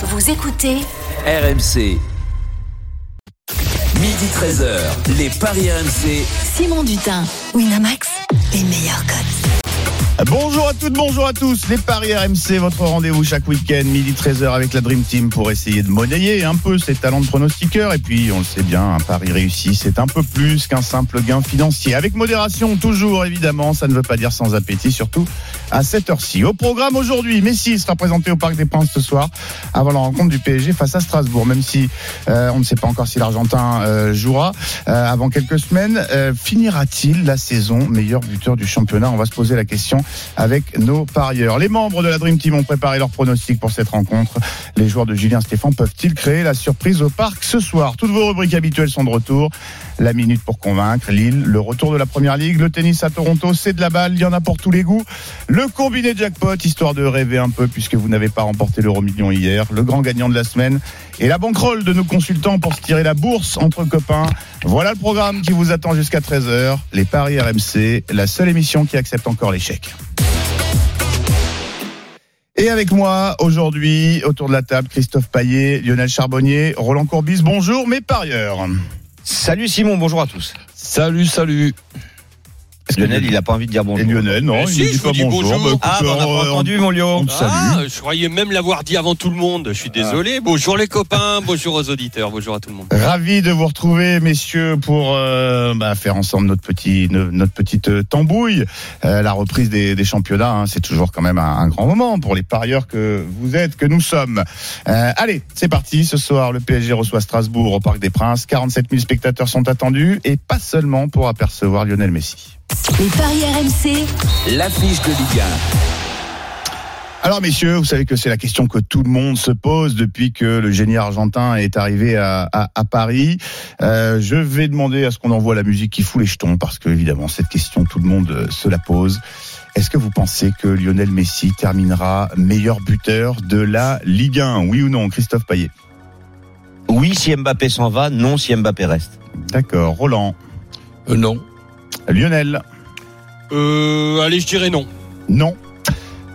Vous écoutez RMC. Midi 13h, les Paris RMC. Simon Dutin, Winamax, les meilleurs codes. Bonjour à toutes, bonjour à tous. Les Paris RMC, votre rendez-vous chaque week-end, midi 13h avec la Dream Team pour essayer de monnayer un peu ses talents de pronostiqueur. Et puis, on le sait bien, un pari réussi, c'est un peu plus qu'un simple gain financier. Avec modération, toujours évidemment, ça ne veut pas dire sans appétit, surtout à cette heure-ci. Au programme aujourd'hui, Messi sera présenté au Parc des Princes ce soir avant la rencontre du PSG face à Strasbourg. Même si euh, on ne sait pas encore si l'Argentin euh, jouera euh, avant quelques semaines, finira-t-il la saison meilleur buteur du championnat? On va se poser la question avec nos parieurs. Les membres de la Dream Team ont préparé leurs pronostics pour cette rencontre. Les joueurs de Julien Stéphane peuvent-ils créer la surprise au parc ce soir? Toutes vos rubriques habituelles sont de retour. La minute pour convaincre, Lille, le retour de la première ligue, le tennis à Toronto, c'est de la balle, il y en a pour tous les goûts. Le combiné jackpot, histoire de rêver un peu puisque vous n'avez pas remporté l'euro million hier. Le grand gagnant de la semaine et la banquerolle de nos consultants pour se tirer la bourse entre copains. Voilà le programme qui vous attend jusqu'à 13h. Les Paris RMC, la seule émission qui accepte encore l'échec. Et avec moi aujourd'hui, autour de la table, Christophe Paillet, Lionel Charbonnier, Roland Courbis. Bonjour mes parieurs. Salut Simon, bonjour à tous. Salut, salut. Lionel, il a pas envie de dire bonjour. Et Lionel, non, Mais il si, ne je dit pas bonjour. bonjour. Bah, écoute, Ah, bah, on n'a euh, pas entendu, mon Lio. on te salue. Ah, je croyais même l'avoir dit avant tout le monde. Je suis désolé. Bonjour les copains, bonjour aux auditeurs, bonjour à tout le monde. Ravi de vous retrouver, messieurs, pour euh, bah, faire ensemble notre petit, no- notre petite euh, tambouille. Euh, la reprise des, des championnats, hein, c'est toujours quand même un, un grand moment pour les parieurs que vous êtes, que nous sommes. Euh, allez, c'est parti. Ce soir, le PSG reçoit Strasbourg au Parc des Princes. 47 000 spectateurs sont attendus, et pas seulement pour apercevoir Lionel Messi. Les paris RMC, L'affiche de Ligue Alors messieurs, vous savez que c'est la question que tout le monde se pose depuis que le génie argentin est arrivé à, à- à Paris. Euh, je vais demander à ce qu'on envoie la musique qui fout les jetons parce que évidemment cette question tout le monde euh, se la pose. Est-ce que vous pensez que Lionel Messi terminera meilleur buteur de la Ligue 1 Oui ou non, Christophe Payet? Oui, si Mbappé s'en va, non, si Mbappé reste. D'accord. Roland, Euh, non. Lionel, Euh, allez, je dirais non. non.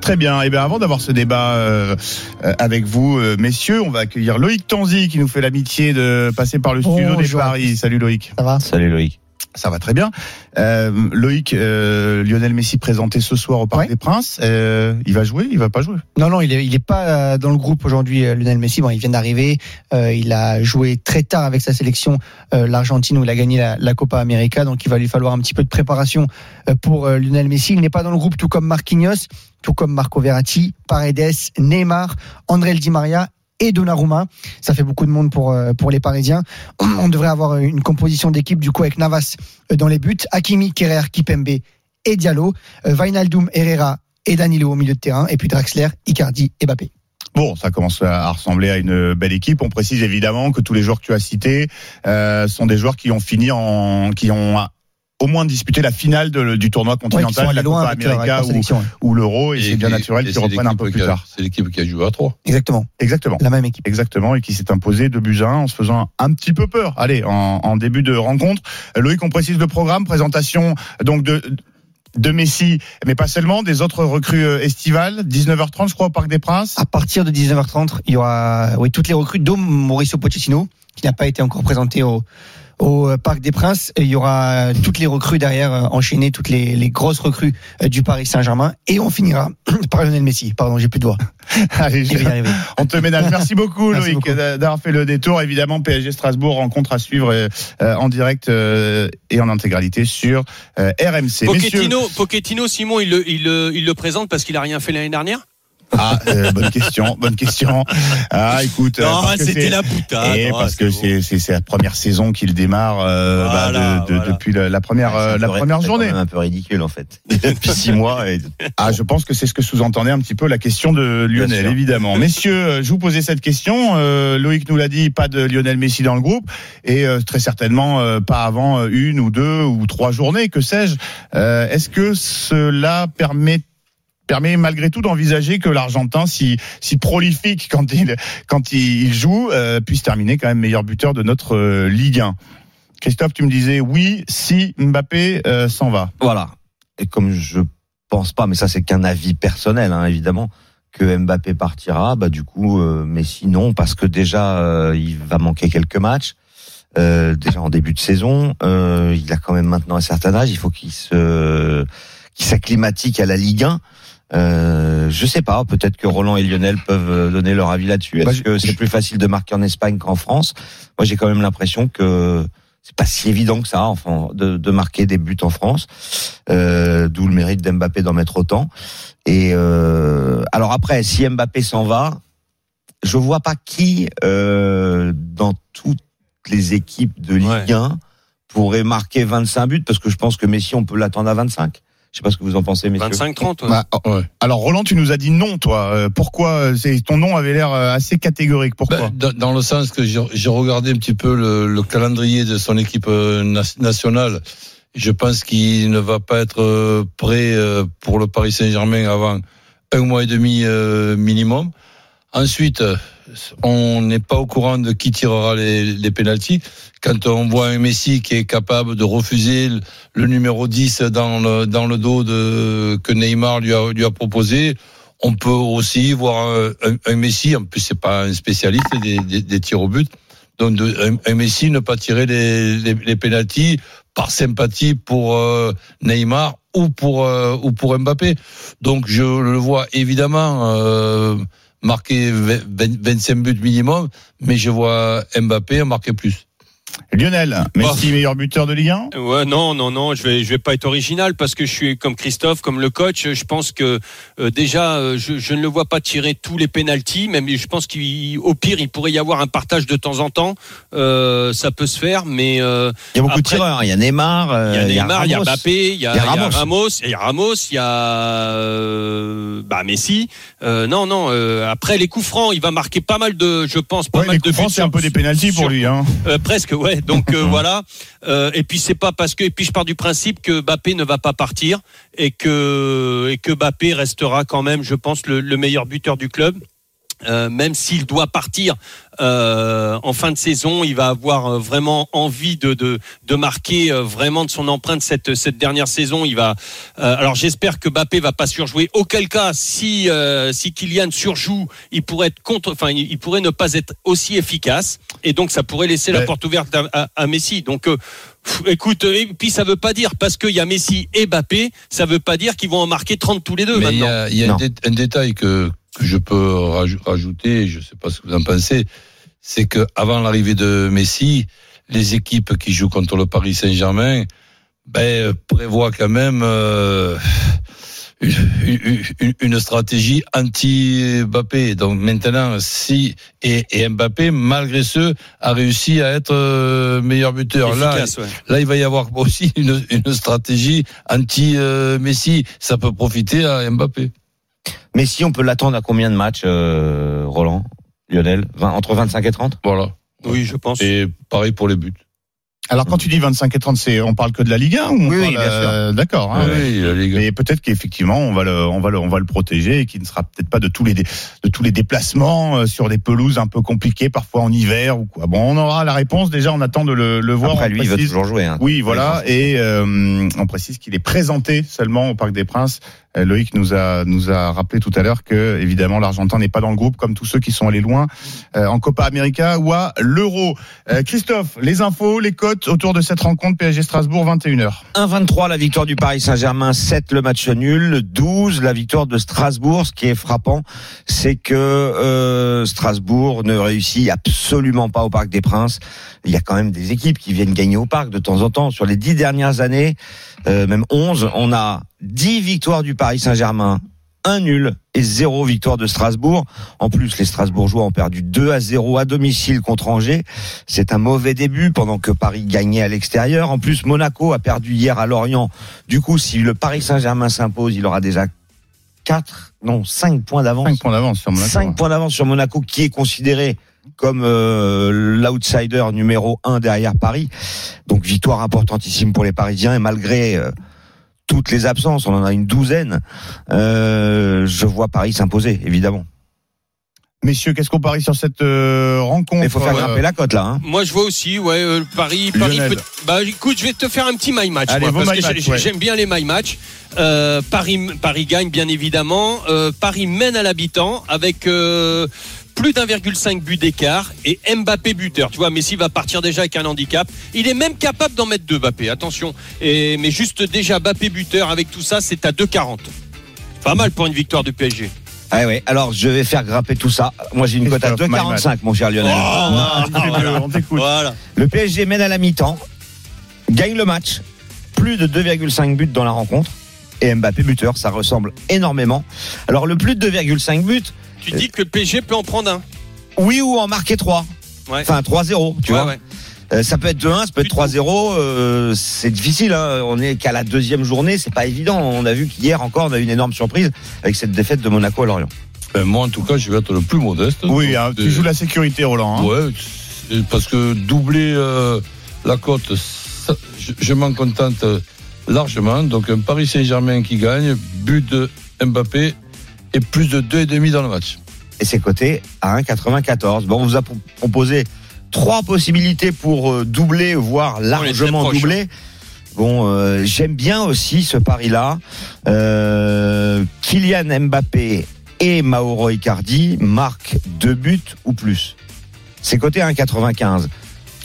Très bien. Et bien avant d'avoir ce débat euh, euh, avec vous, euh, messieurs, on va accueillir Loïc Tanzi qui nous fait l'amitié de passer par le studio des. Paris. Salut Loïc. Ça va? Salut Loïc. Ça va très bien. Euh, Loïc, euh, Lionel Messi présenté ce soir au Parc Ouais. des Princes. Euh, il va jouer Il va pas jouer? Non, non, il est, il est pas dans le groupe aujourd'hui, Lionel Messi. Bon, il vient d'arriver. Il a joué très tard avec sa sélection, l'Argentine, où il a gagné la, la Copa América. Donc, il va lui falloir un petit peu de préparation pour Lionel Messi. Il n'est pas dans le groupe, tout comme Marquinhos, tout comme Marco Verratti, Paredes, Neymar, André Di Maria et Donnarumma. Ça fait beaucoup de monde pour, euh, pour les Parisiens. On devrait avoir une composition d'équipe, du coup, avec Navas euh, dans les buts, Hakimi, Kerrer, Kipembe et Diallo, euh, Wijnaldum, Herrera et Danilo au milieu de terrain, et puis Draxler, Icardi et Mbappé. Bon, ça commence à ressembler à une belle équipe. On précise évidemment que tous les joueurs que tu as cités euh, sont des joueurs qui ont fini en, qui ont euh, au moins disputé la finale de- du tournoi Ouais, continental, allés la Copa América ou, ouais. ou l'Euro, et, c'est bien naturel qu'ils reprennent un peu plus tard. C'est l'équipe qui a joué à 3. Exactement, Exactement. la même équipe. Exactement, et qui s'est imposé de buts à 1 en se faisant un petit peu peur. Allez, en, en début de rencontre. Loïc, on précise le programme, présentation donc de de Messi, mais pas seulement, des autres recrues euh, estivales, 19h30 je crois au Parc des Princes. À partir de 19h30, il y aura oui, toutes les recrues, dont Mauricio Pochettino, qui n'a pas été encore présenté au, au euh, Parc des Princes. Il y aura toutes les recrues derrière, euh, enchaînées, toutes les, les grosses recrues euh, du Paris Saint-Germain. Et on finira par Lionel Messi. Pardon, j'ai plus de voix. Allez, Je vais y arriver. on te ménage. Merci beaucoup Merci Loïc d'avoir fait le détour. Évidemment, PSG Strasbourg, rencontre à suivre euh, euh, en direct euh, et en intégralité sur euh, RMC. Messieurs- Pochettino, Pochettino, Simon, il le, il le, il le présente parce qu'il a rien fait l'année dernière Ah, euh, bonne question, bonne question. Ah, écoute, euh, Non, c'était c'est- la boutade. Et parce que c'est c'est c'est la première saison qu'il démarre euh, bah, de- de- voilà. depuis la, la première euh, la première c'est journée. quand même un peu ridicule en fait. Depuis six mois. Et... Ah, je pense que c'est ce que sous-entendait un petit peu la question de Lionel, évidemment. Messieurs, euh, je vous posais cette question. Euh, Loïc nous l'a dit, pas de Lionel Messi dans le groupe, et euh, très certainement euh, pas avant une ou deux ou trois journées, que sais-je. Euh, Est-ce que cela permet permet malgré tout d'envisager que l'Argentin, si, si prolifique quand il, quand il, joue, euh, puisse terminer quand même meilleur buteur de notre euh, Ligue 1. Christophe, tu me disais oui si Mbappé euh, s'en va. Voilà. Et comme je pense pas, mais ça c'est qu'un avis personnel, hein, évidemment, que Mbappé partira, bah du coup Messi non parce que déjà il va manquer quelques matchs. Déjà en début de saison, il a quand même maintenant un certain âge, il faut qu'il se s'acclimatique à la Ligue 1. Euh, je sais pas, peut-être que Roland et Lionel peuvent euh, donner leur avis là-dessus. Est-ce Bah, que c'est plus facile de marquer en Espagne qu'en France? Moi, j'ai quand même l'impression que c'est pas si évident que ça, enfin, de, de marquer des buts en France. Euh, D'où le mérite d'Mbappé d'en mettre autant. Et euh, alors après, si Mbappé s'en va, je vois pas qui euh, dans toutes les équipes de Ligue Ouais. 1 pourrait marquer 25 buts parce que je pense que Messi, on peut l'attendre à 25. Je sais pas ce que vous en pensez, messieurs. 25-30. ouais. Bah, Ouais. Alors Roland, tu nous as dit non, toi. Euh, Pourquoi euh, c'est- Ton nom avait l'air euh, assez catégorique. Pourquoi Ben, dans, dans le sens que j'ai j'ai regardé un petit peu le, le calendrier de son équipe nationale. Je pense qu'il ne va pas être prêt pour le Paris Saint-Germain avant un mois et demi euh, minimum. Ensuite, euh, on n'est pas au courant de qui tirera les, pénalties. Quand on voit un Messi qui est capable de refuser le, numéro 10 dans le, dans le dos que Neymar lui a, lui a proposé, on peut aussi voir un, Messi, en plus c'est pas un spécialiste des, tirs au but, donc un, Messi ne pas tirer les pénalties par sympathie pour euh, Neymar ou pour euh, ou pour Mbappé. Donc je le vois évidemment euh, marquer 20 25 buts minimum, mais je vois Mbappé en marquer plus. Lionel, Messi meilleur buteur de Ligue 1 Ouais, non, non, non, je vais, je vais pas être original parce que je suis comme Christophe, comme le coach. Je pense que euh, déjà, euh, je, je ne le vois pas tirer tous les pénalties. Même, je pense qu'au pire, il pourrait y avoir un partage de temps en temps. Euh, ça peut se faire, mais euh, Il y a beaucoup de tireurs. hein. Il y a Neymar, euh, il y a Neymar, il y a Ramos. Mbappé, il y a, Il y a il y a Ramos. Il y a Ramos, il y a euh, bah, Messi. Euh, non, non. euh, après les coups francs, il va marquer pas mal de, je pense, pas Ouais, mal les de coups francs, buts c'est un peu des pénalties pour lui. Hein. euh, presque, ouais. Donc euh, voilà. Euh, et puis c'est pas parce que. Et puis je pars du principe que Mbappé ne va pas partir et que et que Mbappé restera quand même, je pense, le, le meilleur buteur du club. Euh, même s'il doit partir euh, en fin de saison, il va avoir euh, vraiment envie de, de, de marquer euh, vraiment de son empreinte cette, cette dernière saison. Il va. euh, alors j'espère que Mbappé va pas surjouer. Auquel cas, si euh, si Kylian surjoue, il pourrait être contre. Enfin, il, pourrait ne pas être aussi efficace. Et donc ça pourrait laisser la porte ouverte à, à- à Messi. Donc euh, écoute, et puis ça veut pas dire parce qu'il y a Messi et Mbappé, ça veut pas dire qu'ils vont en marquer 30 tous les deux Mais il y a, il y a un, Non. dé- un détail que, que je peux raj- rajouter, je ne sais pas ce que vous en pensez, c'est que avant l'arrivée de Messi, les équipes qui jouent contre le Paris Saint-Germain ben, prévoient quand même euh, une, une- une- stratégie anti-Mbappé. Donc maintenant, si et, et Mbappé, malgré ce, a réussi à être euh, meilleur buteur. Là, ouais. Là, il va y avoir aussi une, une stratégie anti-Messi. Ça peut profiter à Mbappé. Mais si on peut l'attendre à combien de matchs, euh, Roland, Lionel? 20 Entre 25 et 30 Voilà. Oui, je pense. Et pareil pour les buts. Alors quand tu dis 25 et 30, c'est on parle que de la Ligue 1 ou on Oui, oui, parle, bien sûr. euh, D'accord. hein, oui, la Ligue. Mais peut-être qu'effectivement, on va le, on va le, on va le protéger et qu'il ne sera peut-être pas de tous les, dé- de tous les déplacements euh, sur des pelouses un peu compliquées, parfois en hiver ou quoi. Bon, on aura la réponse. Déjà, on attend de le, le voir. Après, lui, il veut toujours jouer. Hein. Oui, voilà. Et euh, on précise qu'il est présenté seulement au Parc des Princes. Euh, Loïc nous a nous a rappelé tout à l'heure que évidemment l'Argentin n'est pas dans le groupe comme tous ceux qui sont allés loin euh, en Copa América ou à l'Euro. Euh, Christophe, les infos, les cotes autour de cette rencontre PSG Strasbourg 21h. 1-23 la victoire du Paris Saint-Germain, 7 le match nul, 12 la victoire de Strasbourg. Ce qui est frappant, c'est que Strasbourg ne réussit absolument pas au Parc des Princes. Il y a quand même des équipes qui viennent gagner au Parc de temps en temps. Sur les dix dernières années, euh, même 11, on a 10 victoires du Paris Saint-Germain, un nul et zéro victoire de Strasbourg. En plus, les Strasbourgeois ont perdu 2 à 0 à domicile contre Angers. C'est un mauvais début pendant que Paris gagnait à l'extérieur. En plus, Monaco a perdu hier à Lorient. Du coup, si le Paris Saint-Germain s'impose, il aura déjà 4, non, 5 points d'avance. 5 points d'avance sur Monaco. 5 points d'avance sur Monaco qui est considéré comme euh, l'outsider numéro 1 derrière Paris. Donc victoire importantissime pour les Parisiens et malgré euh, toutes les absences, on en a une douzaine, euh, je vois Paris s'imposer évidemment. Messieurs, qu'est-ce qu'on parie sur cette euh, rencontre? Il faut faire euh, grimper la cote là. Hein. Moi, je vois aussi, ouais, euh, Paris, Paris. Peut- Bah, écoute, je vais te faire un petit my match. Allez, moi, vos parce my que match, j'ai- ouais. j'aime bien les my match. Euh, Paris, Paris gagne, bien évidemment. Euh, Paris mène à l'habitant avec euh, plus d'1,5 but d'écart et Mbappé buteur. Tu vois, Messi va partir déjà avec un handicap. Il est même capable d'en mettre deux, Mbappé. Attention. Et, mais juste déjà Mbappé buteur avec tout ça, c'est à 2,40. Pas mal pour une victoire du PSG. Ah ouais. Alors je vais faire grimper tout ça. Moi j'ai une cote à Christophe, my 2,45 mon cher Lionel. Ah, on t'écoute. Voilà. Le PSG mène à la mi-temps, gagne le match, plus de 2,5 buts dans la rencontre. Et Mbappé buteur, ça ressemble énormément. Alors le plus de 2,5 buts, Tu dis que le PSG peut en prendre un. oui ou en marquer 3. Ouais. Enfin 3-0, tu Ouais, vois. ouais. Euh, ça peut être 2-1, ça peut être 3-0. euh, c'est difficile. Hein. On est qu'à la deuxième journée, c'est pas évident. On a vu qu'hier encore, on a eu une énorme surprise avec cette défaite de Monaco à Lorient. Ben, moi, en tout cas, je vais être le plus modeste. Oui, hein, tu joues la sécurité, Roland. hein. Ouais, parce que doubler euh, la cote, ça, je, je m'en contente largement. Donc un Paris Saint-Germain qui gagne, but de Mbappé et plus de 2,5 dans le match. et c'est coté à 1,94. Bon, on vous a pro- proposé trois possibilités pour euh, doubler, voire largement doubler. Bon, euh, j'aime bien aussi ce pari-là. Euh, Kylian Mbappé et Mauro Icardi marquent deux buts ou plus. C'est coté à 1,95.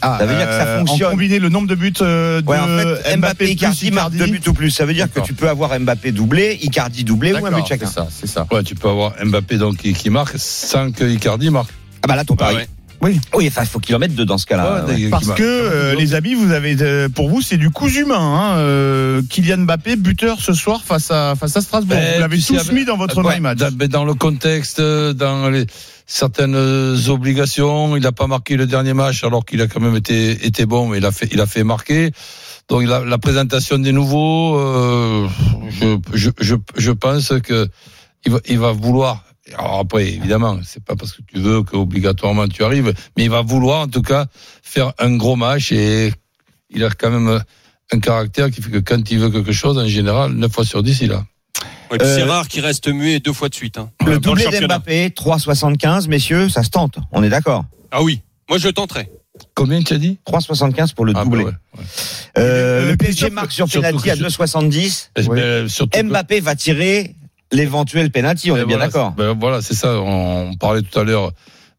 Ah, Ça veut dire que ça euh, fonctionne. En combiner le nombre de buts euh, de Ouais, en fait, Mbappé, plus Icardi marquent deux buts ou plus. Ça veut dire que tu peux avoir Mbappé doublé, Icardi doublé ou un but chacun. c'est ça, c'est ça. Ouais, tu peux avoir Mbappé donc qui, qui marque sans que Icardi marque. Ah bah là, ton pari. Ouais, ouais. Oui. Oui, enfin, il faut qu'il en mette deux dans ce cas-là. Ouais, Ouais. qui Parce que euh, les amis, vous avez euh, pour vous c'est du coup humain. Hein, euh, Kylian Mbappé buteur ce soir face à face à Strasbourg. Ben, vous l'avez sais, tous avec- mis dans votre Ouais, match. dans, le contexte, dans les, certaines obligations, il n'a pas marqué le dernier match alors qu'il a quand même été, bon, mais il a fait, il a fait marquer. Donc la, la présentation des nouveaux, euh, je, je, je, je pense que il va, il va vouloir. Alors après, évidemment, c'est pas parce que tu veux qu'obligatoirement tu arrives, mais il va vouloir en tout cas faire un gros match et il a quand même un caractère qui fait que quand il veut quelque chose, en général, 9 fois sur 10, il a. Ouais, c'est Euh, rare qu'il reste muet deux fois de suite. hein, Le doublé d'Mbappé, 3,75, messieurs, ça se tente. On est d'accord. Ah oui, moi je tenterai. Combien tu as dit? 3,75 pour le Ah, doublé. bah ouais, ouais. Euh, Le le PSG marque sur penalty à je- 2,70. Mais Oui. surtout que- Mbappé va tirer l'éventuel penalty, on Ben est bien d'accord. ben voilà, c'est ça. On parlait tout à l'heure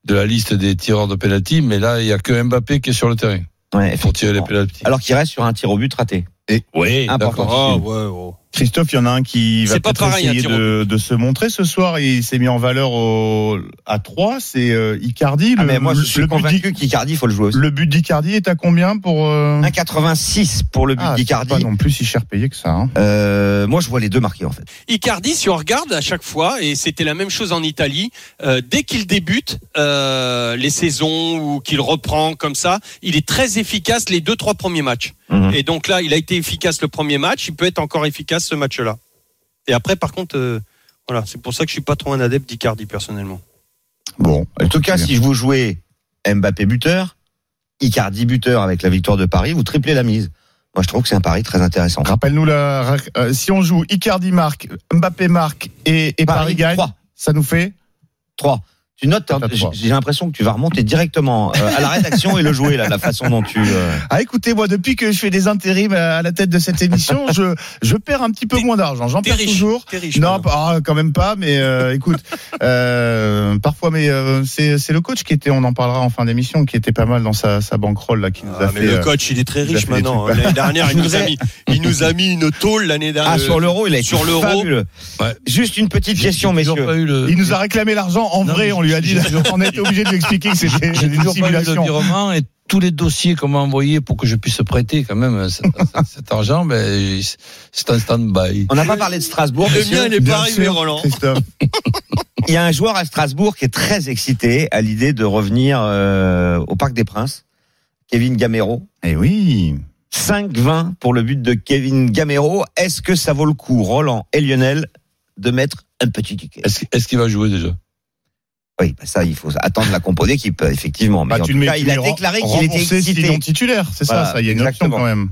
de la liste des tireurs de penalty, mais là, il y a que Mbappé qui est sur le terrain Ouais, pour tirer les penalty. Alors qu'il reste sur un tir au but raté. oui, Important. Ah ouais, ouais. Christophe, il y en a un qui va peut-être un essayer de, de se montrer ce soir. Il s'est mis en valeur au, à 3, c'est euh, Icardi. Ah, le, mais moi, je le suis but convaincu qu'Icardi, il faut le jouer aussi. le but d'Icardi est à combien pour euh... 1,86 pour le but ah, c'est d'Icardi. pas non plus si cher payé que ça. Hein. Euh, moi, je vois les deux marqués, en fait. Icardi, si on regarde à chaque fois, et c'était la même chose en Italie, euh, dès qu'il débute euh, les saisons ou qu'il reprend comme ça, il est très efficace les deux trois premiers matchs. Mhm. Et donc là, il a été efficace le premier match, il peut être encore efficace ce match-là. Et après, par contre, euh, voilà, c'est pour ça que je suis pas trop un adepte d'Icardi personnellement. Bon, En tout cas, si je vous jouez Mbappé buteur, Icardi buteur avec la victoire de Paris, vous triplez la mise. Moi, je trouve que c'est un pari très intéressant. rappelle-nous la. euh, si on joue Icardi marque, Mbappé marque et, et Paris, gagne, 3. ça nous fait 3. Tu notes, hein, j'ai l'impression que tu vas remonter directement euh, à la rédaction et le jouer, là, la façon dont tu... euh, Ah écoutez, moi depuis que je fais des intérims à la tête de cette émission, je, je perds un petit peu moins d'argent. J'en perds riche, toujours. riche. Non, ah, quand même pas, mais euh, écoute, euh, parfois, mais euh, c'est c'est le coach qui était, on en parlera en fin d'émission, qui était pas mal dans sa, sa bankroll là, qui nous Ah, a mais fait. le euh, coach, il est très riche maintenant. trucs. L'année dernière, il nous, a mis, il nous a mis une tôle l'année dernière. Ah, sur l'euro, il a été sur l'euro. fabuleux. Ouais. Juste une petite question, messieurs. pas eu le- il nous a réclamé l'argent en Non, vrai, mais on lui a dit, j'ai- on a été obligé de lui expliquer que c'était J'ai une toujours pas eu simulation. et tous les dossiers qu'on m'a envoyés pour que je puisse prêter quand même cet, cet argent, ben, c'est un stand-by. On n'a pas parlé de Strasbourg, Le mien, il n'est pas arrivé, sûr, Roland. Christophe. Il y a un joueur à Strasbourg qui est très excité à l'idée de revenir euh, au Parc des Princes, Kevin Gamero. Eh oui. 5-20 pour le but de Kevin Gamero. Est-ce que ça vaut le coup, Roland et Lionel, de mettre un petit ticket? Est-ce est-ce qu'il va jouer déjà? Oui, bah ça, il faut attendre la compo d'équipe, effectivement. Mais Bah, en tu tout le mets, cas, il a déclaré qu'il était excité. sinon titulaire, c'est Voilà, ça, ça, il y a une exactement. option quand même.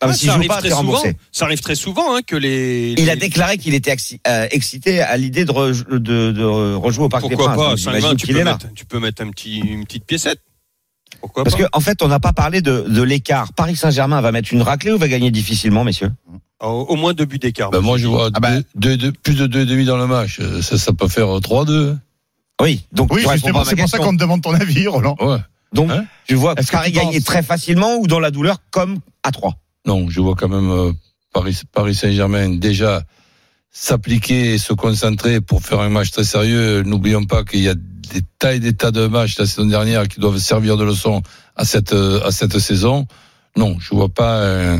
Ah, mais Ouais, s'il ça, joue arrive pas, très souvent, ça arrive très souvent hein, que les. Il les- a déclaré qu'il était axi- euh, excité à l'idée de, re- de, de rejouer au Parc Pourquoi des Princes. pas Donc, 5 j'imagine tu qu'il peux, mettre, tu peux mettre un petit, une petite piécette. Pourquoi Parce qu'en en fait, on n'a pas parlé de, de l'écart. Paris Saint-Germain va mettre une raclée ou va gagner difficilement, messieurs? Au, au moins deux buts d'écart. Ben, moi, je vois Ah bah. deux- deux- deux- plus de 2,5 dans le match. Euh, Ça, ça peut faire 3-2. Oui, donc Oui, justement, c'est pour ça qu'on te demande ton avis, Roland. Ouais. Donc, Hein tu vois Paris tu penses- gagner très facilement ou dans la douleur comme à 3 Non, je vois quand même euh, Paris, Paris Saint-Germain déjà s'appliquer et se concentrer pour faire un match très sérieux. N'oublions pas qu'il y a des tas et des tas de matchs la saison dernière qui doivent servir de leçon à cette euh, à cette saison. Non, je vois pas un,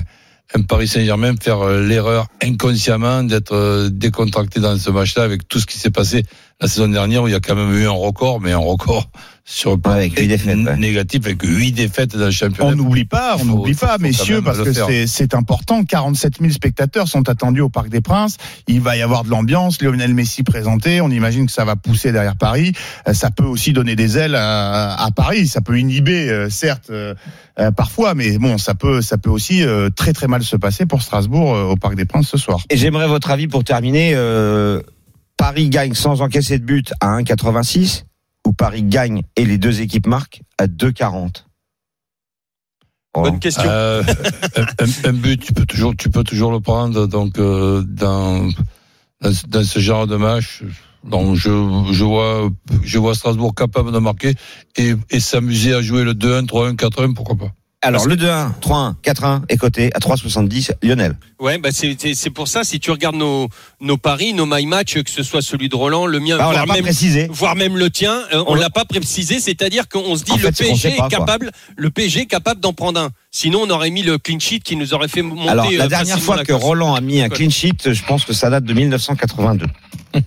un Paris Saint-Germain faire euh, l'erreur inconsciemment d'être décontracté dans ce match-là avec tout ce qui s'est passé la saison dernière où il y a quand même eu un record, mais un record sur le plan Avec huit défaites, ouais. négatif avec huit défaites dans le championnat. On n'oublie pas, on n'oublie pas, messieurs, parce que c'est- c'est important. 47 000 spectateurs sont attendus au Parc des Princes. Il va y avoir de l'ambiance. Lionel Messi présenté. On imagine que ça va pousser derrière Paris. Euh, Ça peut aussi donner des ailes à, à Paris. Ça peut inhiber, euh, certes, euh, euh, parfois, mais bon, ça peut, ça peut aussi euh, très très mal se passer pour Strasbourg euh, au Parc des Princes ce soir. Et j'aimerais votre avis pour terminer. euh, Paris gagne sans encaisser de but à 1,86 ou Paris gagne et les deux équipes marquent à 2,40 Bonne question. Euh, un, but, tu peux toujours, tu peux toujours le prendre. Donc euh, dans, dans ce- dans ce genre de match, donc je, je vois, je vois Strasbourg capable de marquer et, et s'amuser à jouer le 2-1, 3-1, 4-1, pourquoi pas. Alors le 2-1, 3-1, 4-1 est coté à 3,70 Lionel. Ouais, bah c'est c'est- c'est pour ça. Si tu regardes nos nos paris, nos my match, que ce soit celui de Roland, le mien, Bah, on l'a voire pas même précisé. voire même le tien, euh, on On l'a pas précisé. C'est-à-dire qu'on se dit En le fait, PSG pas, est quoi. capable, le PSG est capable d'en prendre un. Sinon, on aurait mis le clean sheet qui nous aurait fait monter. Alors la euh, dernière fois la que course. Roland a mis un clean sheet, je pense que ça date de 1982.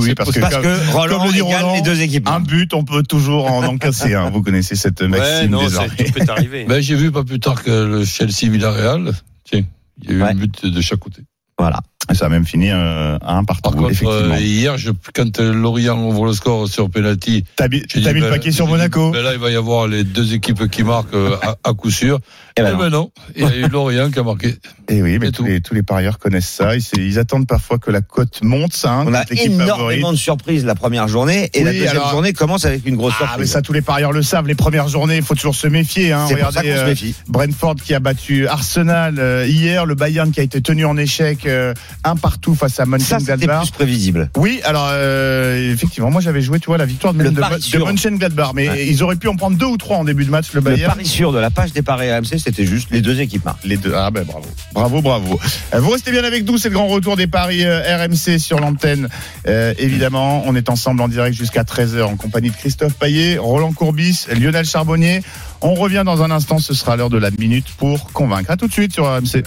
Oui, parce que, Parce comme- que Roland comme le dit Roland, les deux équipes. un but, on peut toujours en encasser un. Vous connaissez cette Ouais, maxime non, ça, désormais. tout peut arriver. Ben, j'ai vu pas plus tard que le Chelsea Villarreal. Tiens, il y a eu Ouais. un but de chaque côté. Voilà. Ça a même fini euh, à un partout, Par contre, effectivement. euh, hier, je, quand Lorient ouvre le score sur penalty, T'as mis, j'ai t'as dit, mis le ben, paquet sur j'ai dit, Monaco. ben là, il va y avoir les deux équipes qui marquent euh, à, à coup sûr. Eh Eh ben non. ben non, il y a eu Lorient qui a marqué. Et oui, mais tous les, tous les parieurs connaissent ça. Ils, ils attendent parfois que la cote monte, ça. hein, On a favorite. énormément de surprises la première journée et la deuxième alors- journée commence avec une grosse Ah, mais surprise. ça, tous les parieurs le savent. Les premières journées, il faut toujours se méfier. Hein. C'est pour ça Regardez qu'on se euh, méfie. Brentford qui a battu Arsenal euh, hier, le Bayern qui a été tenu en échec euh, un partout face à Ça, c'était Mönchengladbach. plus prévisible. Oui, alors euh, effectivement, moi j'avais joué, tu vois, la victoire de, Le de, de. Mönchengladbach, mais Ouais. ils auraient pu en prendre deux ou trois en début de match, le Le Bayern. pari sûr de la page des paris AMC, c'était juste les deux équipes marquent. Les deux. Ah ben bravo. Bravo, bravo. Euh, Vous restez bien avec nous, c'est le grand retour des paris euh, RMC sur l'antenne. Euh, évidemment, on est ensemble en direct jusqu'à 13h en compagnie de Christophe Paillet, Roland Courbis, Lionel Charbonnier. On revient dans un instant, ce sera l'heure de la minute pour convaincre. À tout de suite sur RMC.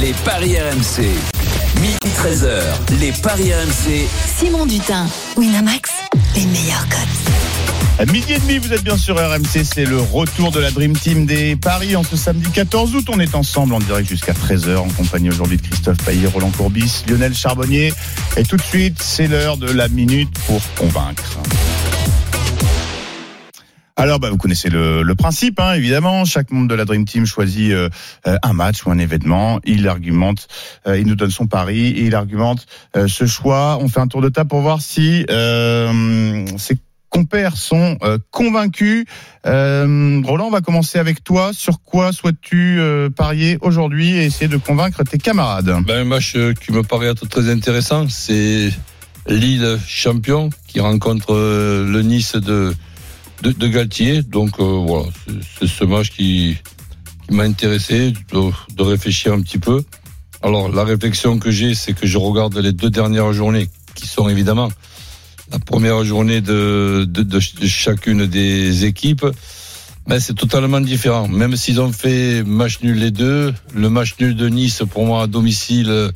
Les paris RMC. Midi 13h. Les paris RMC. Simon Dutin, Winamax, les meilleurs cotes. À midi et demi, vous êtes bien sur RMC, c'est le retour de la Dream Team des Paris en ce samedi 14 août. On est ensemble en direct jusqu'à 13h en compagnie aujourd'hui de Christophe Paillet, Roland Courbis, Lionel Charbonnier. Et tout de suite, c'est l'heure de la minute pour convaincre. Alors, bah, vous connaissez le, le principe, hein, évidemment. Chaque membre de la Dream Team choisit euh, euh, un match ou un événement. Il argumente, euh, il nous donne son pari et il argumente euh, ce choix. On fait un tour de table pour voir si euh, ses compères sont euh, convaincus. Roland, on va commencer avec toi. Sur quoi souhaites-tu parier aujourd'hui et essayer de convaincre tes camarades? Ben, un match qui me paraît être très intéressant, c'est Lille champion qui rencontre le Nice de, de, Galtier. Donc euh, voilà, c'est- ce match qui, m'a intéressé de, réfléchir un petit peu. Alors la réflexion que j'ai, c'est que je regarde les deux dernières journées, qui sont évidemment la première journée de, de, de ch- de chacune des équipes. Ben, c'est totalement différent. Même s'ils ont fait match nul les deux, le match nul de Nice, pour moi, à domicile,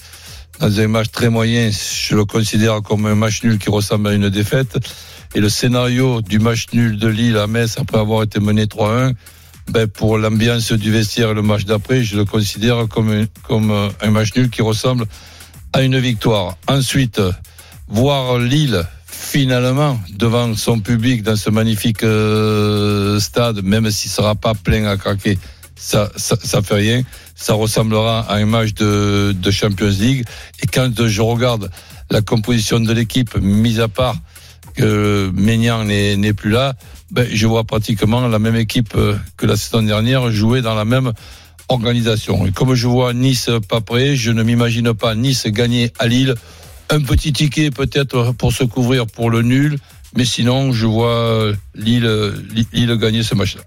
dans un match très moyen, je le considère comme un match nul qui ressemble à une défaite. Et le scénario du match nul de Lille à Metz, après avoir été mené 3-1, ben, pour l'ambiance du vestiaire et le match d'après, je le considère comme, comme euh, un match nul qui ressemble à une victoire. Ensuite, voir Lille finalement devant son public dans ce magnifique euh, stade, même s'il sera pas plein à craquer, ça, ça, fait rien. Ça ressemblera à un match de, de Champions League. Et quand je regarde la composition de l'équipe, mis à part que Ménian n'est n'est plus là, ben, je vois pratiquement la même équipe euh, que la saison dernière jouer dans la même organisation. Et comme je vois Nice pas prêt, je ne m'imagine pas Nice gagner à Lille. Un petit ticket peut-être pour se couvrir pour le nul, mais sinon je vois Lille, gagner ce match-là.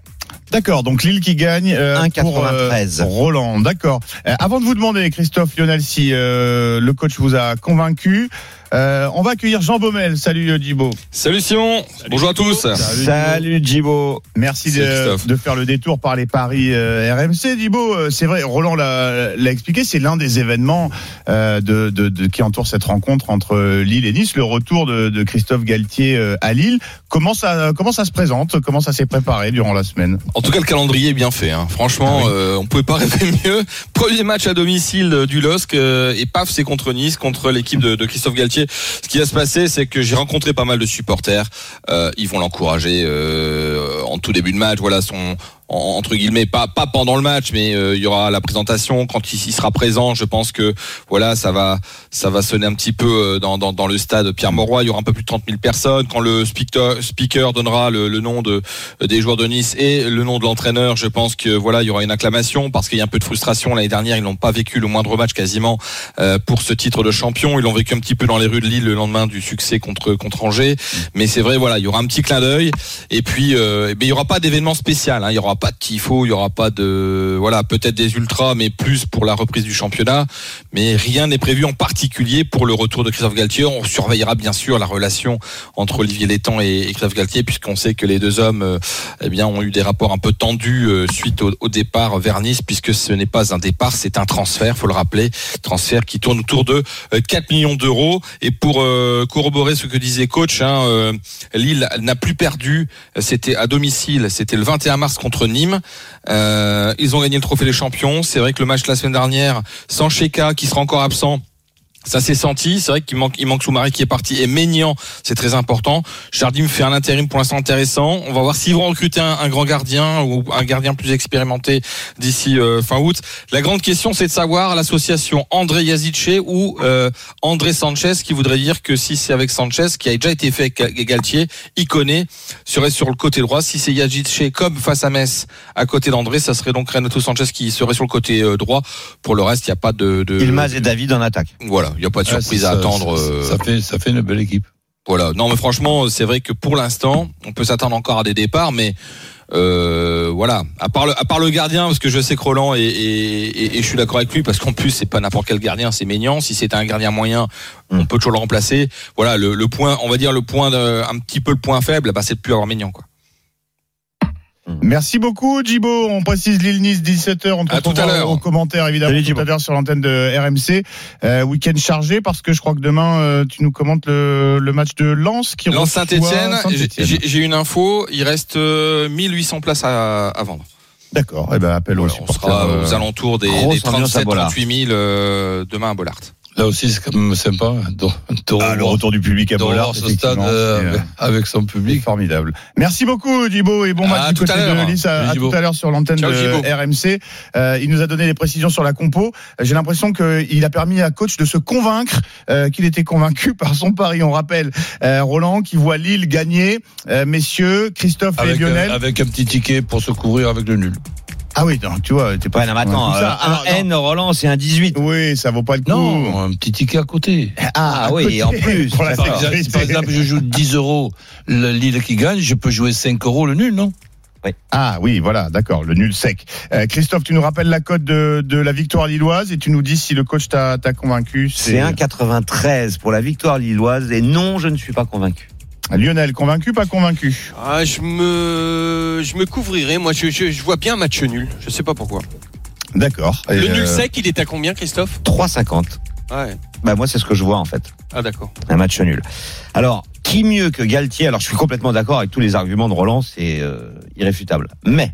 D'accord, donc Lille qui gagne euh, pour euh, 1,93. Roland. D'accord. Euh, avant de vous demander, Christophe Lionel, si euh, le coach vous a convaincu, euh, on va accueillir Jean Baumel. Salut euh, Djibo. Salut Simon, bonjour à tous. Salut Djibo. Merci de, de faire le détour par les paris euh, RMC. Djibo, euh, c'est vrai, Roland l'a l'a expliqué, c'est l'un des événements euh, de, de, de- qui entoure cette rencontre entre Lille et Nice, le retour de, de Christophe Galtier euh, à Lille. Comment ça, comment ça se présente? Comment ça s'est préparé durant la semaine? En tout cas, le calendrier est bien fait. hein. Franchement, Ah oui. euh, on pouvait pas rêver mieux. Premier match à domicile euh, du LOSC euh, et paf, c'est contre Nice, contre l'équipe de, de Christophe Galtier. Ce qui va se passer, c'est que j'ai rencontré pas mal de supporters. Euh, ils vont l'encourager euh, en tout début de match. Voilà son entre guillemets pas pas pendant le match mais euh, il y aura la présentation. Quand il, sera présent je pense que voilà ça va ça va sonner un petit peu euh, dans, dans, le stade Pierre Mauroy il y aura un peu plus de 30 000 personnes. Quand le speaker speaker donnera le, nom de des joueurs de Nice et le nom de l'entraîneur je pense que voilà il y aura une acclamation parce qu'il y a un peu de frustration. L'année dernière ils n'ont pas vécu le moindre match quasiment euh, pour ce titre de champion. Ils l'ont vécu un petit peu dans les rues de Lille le lendemain du succès contre contre Angers. Mais c'est vrai voilà il y aura un petit clin d'œil. Et puis euh, mais il y aura pas d'événement spécial hein. il y aura pas de tifo il y aura pas de voilà peut-être des ultras mais plus pour la reprise du championnat. Mais rien n'est prévu en particulier pour le retour de Christophe Galtier. On surveillera bien sûr la relation entre Olivier Létang et, Christophe Galtier puisqu'on sait que les deux hommes euh, eh ont eu des rapports un peu tendus euh, suite au, départ vers Nice puisque ce n'est pas un départ c'est un transfert faut le rappeler. Transfert qui tourne autour de euh, 4 millions d'euros. Et pour euh, corroborer ce que disait coach hein, euh, Lille n'a plus perdu. C'était à domicile c'était le 21 mars contre Euh, ils ont gagné le trophée des champions. C'est vrai que le match la semaine dernière sans Sheka qui sera encore absent ça s'est senti, c'est vrai qu'il manque, il manque Soumaré qui est parti et Maignan, c'est très important. Jardim fait un intérim pour l'instant intéressant. On va voir s'ils vont recruter un, un grand gardien ou un gardien plus expérimenté d'ici euh, fin août. La grande question, c'est de savoir l'association André Yazice ou euh, André Sanchez, qui voudrait dire que si c'est avec Sanchez, qui a déjà été fait avec Galtier, il connaît, serait sur le côté droit. Si c'est Yazice comme face à Metz, à côté d'André, ça serait donc Renato Sanchez qui serait sur le côté euh, droit. Pour le reste, il n'y a pas de, de Ilmaz et David en attaque. voilà, il n'y a pas de Ah, surprise ça- à attendre. Ça, euh, ça fait, ça fait une belle équipe. voilà. Non, mais franchement, c'est vrai que pour l'instant, on peut s'attendre encore à des départs, mais euh, voilà. À part le, à part le gardien, parce que je sais que Roland et, et, et- et je suis d'accord avec lui, parce qu'en plus c'est pas n'importe quel gardien, c'est Maignan. Si c'était un gardien moyen, on peut toujours le remplacer. Voilà, le, le point, on va dire le point, de, un petit peu le point faible, bah, c'est de plus avoir Maignan, quoi. Merci beaucoup, Djibo. On précise Lille-Nice, 17h. On te À tout à l'heure. Au commentaire, évidemment, Salut, tout à l'heure sur l'antenne de RMC. Euh, Week-end chargé parce que je crois que demain, euh, tu nous commentes le, le match de Lens qui Lens Saint-Etienne, Saint-Étienne. j'ai j'ai une info, il reste euh, 1800 places à, à vendre. D'accord. Eh ben, appel Voilà, aux on sera euh, aux alentours des, des ambiance à 37 Bollard. 38 000 euh, demain à Bollard. Là aussi, c'est quand même sympa Ah, le retour du public à Bollard, ce stade euh, euh, avec- son public. formidable. Merci beaucoup, Djibo, et bon À match du tout côté à de Nice. À, à tout à l'heure sur l'antenne de. RMC. Euh, il nous a donné des précisions sur la compo. J'ai l'impression qu'il a permis à coach de se convaincre euh, qu'il était convaincu par son pari. On rappelle Roland qui voit Lille gagner. Messieurs, Christophe et Lionel. avec un petit ticket pour se couvrir avec le nul. Ah oui, tu vois, t'es pas Ouais, non, mais attends, euh, un N Roland, c'est un 18. non. Oui, ça vaut pas le coup. Non, un petit ticket à côté. Ah à oui, côté, en plus, pour la. Par exemple, sécurité. par exemple, je joue 10 euros le Lille qui gagne, je peux jouer 5 euros le nul, non? Ah oui, voilà, d'accord, le nul sec. Euh, Christophe, tu nous rappelles la cote de, de la victoire lilloise et tu nous dis si le coach t'a convaincu. C'est 1,93 pour la victoire lilloise. Et non, je ne suis pas convaincu. Lionel, convaincu, pas convaincu Ah, je me, je me couvrirai. Moi, je, je, je vois bien un match nul. Je sais pas pourquoi. D'accord. Le nul euh, sec, il est à combien, Christophe? 3,50. Ouais. Bah, moi, c'est ce que je vois, en fait. Ah, d'accord. Un match nul. Alors, qui mieux que Galtier? Alors, je suis complètement d'accord avec tous les arguments de Roland, c'est euh, irréfutable. Mais,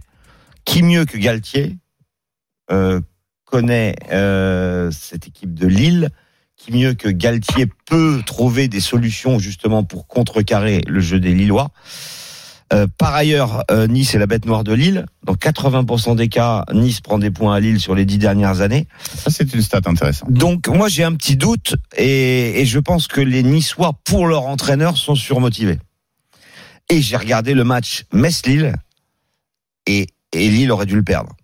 qui mieux que Galtier euh, connaît cette équipe de Lille Qui mieux que Galtier peut trouver des solutions justement pour contrecarrer le jeu des Lillois Euh, par ailleurs, euh, Nice est la bête noire de Lille. Dans 80% des cas, Nice prend des points à Lille sur les dix dernières années. Ça, c'est une stat intéressante. Donc moi j'ai un petit doute et, et je pense que les Niçois, pour leur entraîneur, sont surmotivés. Et j'ai regardé le match Metz-Lille et, et Lille aurait dû le perdre.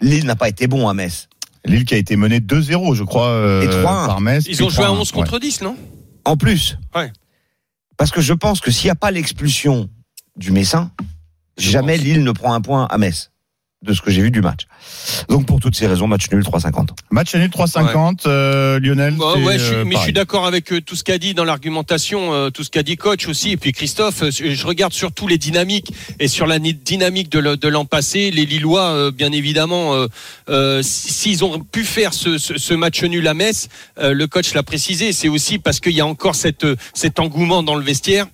Lille n'a pas été bon à Metz. Lille qui a été menée 2-0, je crois, euh, Et 3-1. par Metz. Ils ont joué à 3-1, 11 ouais. contre 10, non? En plus. Ouais. Parce que je pense que s'il n'y a pas l'expulsion du Messin, Je jamais pense. Lille ne prend un point à Metz. De ce que j'ai vu du match. Donc pour toutes ces raisons, match nul 3,50. Match nul 3-50, euh, Lionel. Bah ouais, je suis- euh, mais je suis d'accord avec euh, tout ce qu'a dit dans l'argumentation, euh, tout ce qu'a dit coach aussi, et puis Christophe. euh, Je regarde surtout les dynamiques et sur la dynamique de le- de l'an passé, les Lillois, euh, bien évidemment, euh, euh, s'ils ont pu faire ce, ce- ce match nul à Metz, euh, le coach l'a précisé, c'est aussi parce qu'il y a encore cette, euh, cet engouement dans le vestiaire.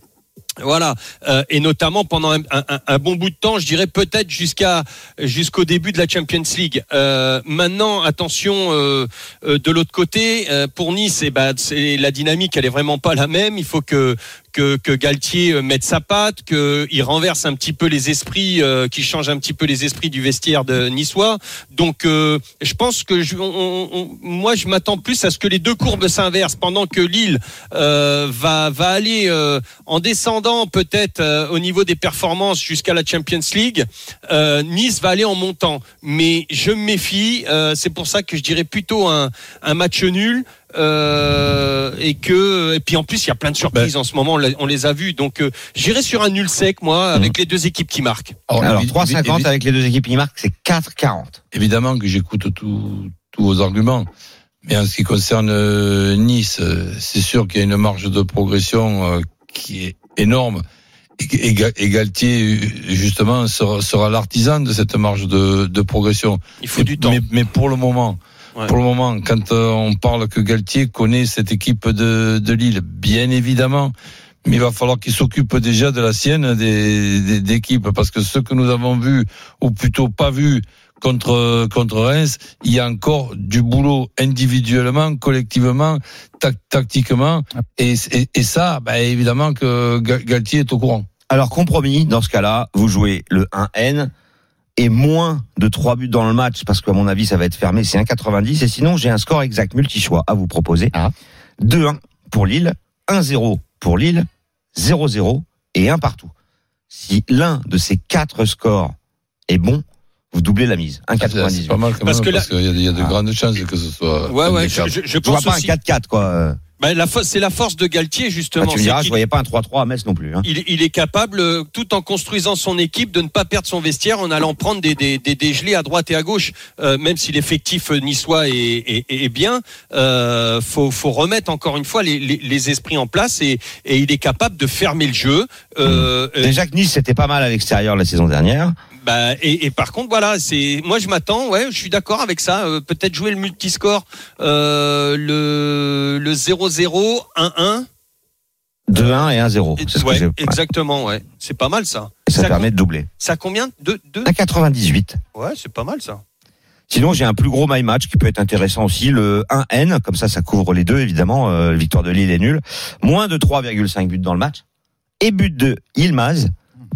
Voilà, Euh, et notamment pendant un, bon bout de temps, je dirais peut-être jusqu'à jusqu'au début de la Champions League. Euh, maintenant, attention euh, euh, de l'autre côté, pour Nice, eh ben, c'est la dynamique, elle est vraiment pas la même. Il faut que que, que Galtier euh, mette sa patte, qu'il renverse un petit peu les esprits, euh, qu'il change un petit peu les esprits du vestiaire de Niçois. Donc, euh, je pense que je, on- on- moi, je m'attends plus à ce que les deux courbes s'inversent pendant que Lille euh, va va aller euh, en descendant peut-être euh, au niveau des performances jusqu'à la Champions League. Nice va aller en montant, mais je me méfie. c'est pour ça que je dirais plutôt un, un match nul. Euh, et que et puis en plus il y a plein de surprises en ce moment on, les a vues donc euh, j'irai sur un nul sec moi avec les deux équipes qui marquent Alors évi- 3,50 évi- avec les deux équipes qui marquent, c'est 4,40. Évidemment que j'écoute tous vos arguments. Mais en ce qui concerne euh, Nice, c'est sûr qu'il y a une marge de progression qui est énorme. Et, et Ga- et Galtier, justement, sera, sera l'artisan de cette marge de, de progression. il faut du temps Mais, mais pour le moment, Ouais. pour le moment, quand euh, on parle que Galtier connaît cette équipe de, de Lille, bien évidemment, mais il va falloir qu'il s'occupe déjà de la sienne des, des, d'équipes, parce que ce que nous avons vu, ou plutôt pas vu, contre contre Reims, il y a encore du boulot individuellement, collectivement, tac- tactiquement, et, et, et ça, bah, évidemment que Ga- Galtier est au courant. Alors compromis, dans ce cas-là, vous jouez le 1N et moins de 3 buts dans le match, parce qu'à mon avis, ça va être fermé, c'est 1,90. Et sinon, j'ai un score exact multi-choix à vous proposer. Ah. 2-1 pour Lille, 1-0 pour Lille, 0-0 et 1 partout. Si l'un de ces quatre scores est bon, vous doublez la mise. C'est 1,98. pas mal quand Parce même, que là- parce qu'il y a, il y a de Ah. grandes chances que ce soit. ouais un ouais je, je, je Je vois pas un aussi 4-4, quoi. Euh, Bah, c'est la force de Galtier ah, justement tu me diras, je voyais pas un 3-3 à Metz non plus. Hein. il, il est capable, euh, tout en construisant son équipe, de ne pas perdre son vestiaire en allant prendre des, des, des dégelés à droite et à gauche. Euh, même si l'effectif niçois est, est, est bien, euh, faut, faut remettre encore une fois les, les, les esprits en place et, et il est capable de fermer le jeu. Euh, euh, Déjà que Nice, c'était pas mal à l'extérieur la saison dernière. bah, et, et par contre, voilà, c'est moi je m'attends, ouais, je suis d'accord avec ça. euh, Peut-être jouer le multiscore, euh, le le 0-0, 1-1. 2-1 et 1-0. Et- C'est ce que ouais, j'ai. ouais. exactement, ouais. C'est pas mal ça. Et ça Ça permet de doubler. Ça combien deux, deux 1,98. Ouais, c'est pas mal ça. Sinon, j'ai un plus gros my match qui peut être intéressant aussi, le 1N, comme ça, ça couvre les deux, évidemment. Euh, victoire de Lille est nulle. Moins de 3,5 buts dans le match. Et but de Ilmaz,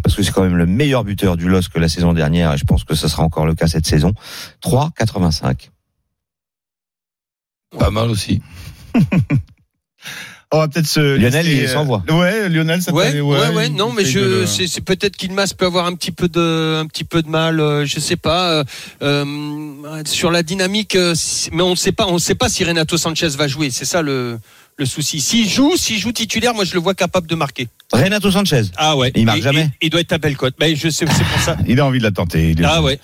parce que c'est quand même le meilleur buteur du LOSC la saison dernière, et je pense que ce sera encore le cas cette saison. 3,85. Pas mal aussi. On va peut-être se. Lionel, laisser, il euh, voix. Ouais, Lionel, ça Ouais, ouais, ouais, non, mais je, c'est, c'est peut-être qu'Ilmas peut avoir un petit peu de, un petit peu de mal, euh, je sais pas, euh, euh, sur la dynamique, mais on ne sait pas, on ne sait pas si Renato Sanchez va jouer, c'est ça le, le souci. S'il joue, s'il joue titulaire, moi je le vois capable de marquer. Renato Sanchez. Ah ouais. Il marque Et- jamais. et- Il doit être à belle cote. Ben, je sais, c'est pour ça. Il a envie de la tenter. il est- Ah ouais.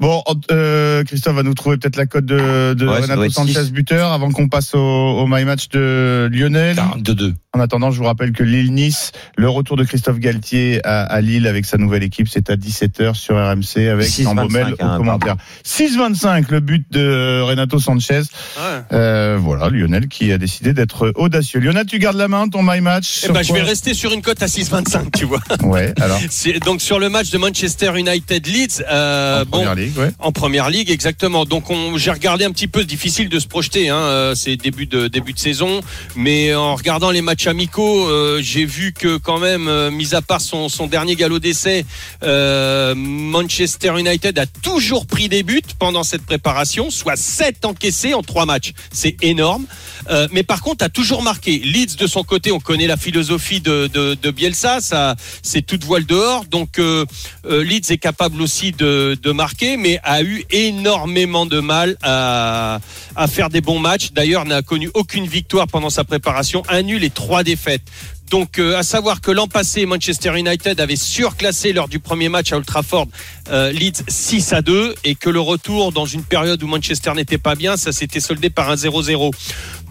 Bon, euh, Christophe va nous trouver peut-être la cote de, de Ouais, Renato Sanchez buteur avant qu'on passe au, au my match de Lionel. 42. En attendant, je vous rappelle que Lille-Nice, le retour de Christophe Galtier à, à Lille avec sa nouvelle équipe, c'est à 17h sur RMC avec 6,25, Ambomel hein, au commentaire. 6-25, le but de Renato Sanchez. Ouais. Euh, voilà, Lionel qui a décidé d'être audacieux. Lionel, tu gardes la main, ton my match. Eh ben, je vais rester sur une cote à 6,25, tu vois. Ouais, alors. Donc sur le match de Manchester United Leeds, euh, en bon, première ligue, ouais. En première ligue, exactement. Donc on, j'ai regardé un petit peu, c'est difficile de se projeter. Hein, euh, c'est début de début de saison, mais en regardant les matchs amicaux, euh, j'ai vu que quand même, euh, mis à part son, son dernier galop d'essai, euh, Manchester United a toujours pris des buts pendant cette préparation, soit 7 encaissés en 3 matchs. C'est énorme. Euh, mais par contre, a toujours marqué. Leeds de son côté, on connaît la philosophie de, Bielsa, ça, c'est toute voile dehors. Donc euh, euh, Leeds est capable aussi de, marquer, mais a eu énormément de mal à, faire des bons matchs. D'ailleurs, n'a connu aucune victoire pendant sa préparation, un nul et trois défaites. Donc, à savoir que l'an passé, Manchester United avait surclassé lors du premier match à Old Trafford Leeds 6 à 2 et que le retour dans une période où Manchester n'était pas bien, ça s'était soldé par un 0-0.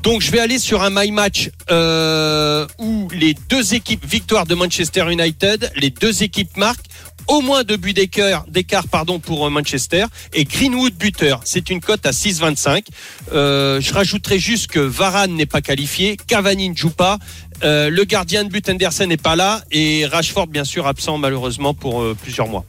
Donc, je vais aller sur un my match euh, où les deux équipes victoire de Manchester United, les deux équipes marquent au moins deux buts d'écart, pardon pour euh, Manchester et Greenwood buteur. C'est une cote à 6,25. Euh, je rajouterai juste que Varane n'est pas qualifié, Cavani ne joue pas, euh, le gardien de but Anderson n'est pas là et Rashford bien sûr absent malheureusement pour plusieurs mois.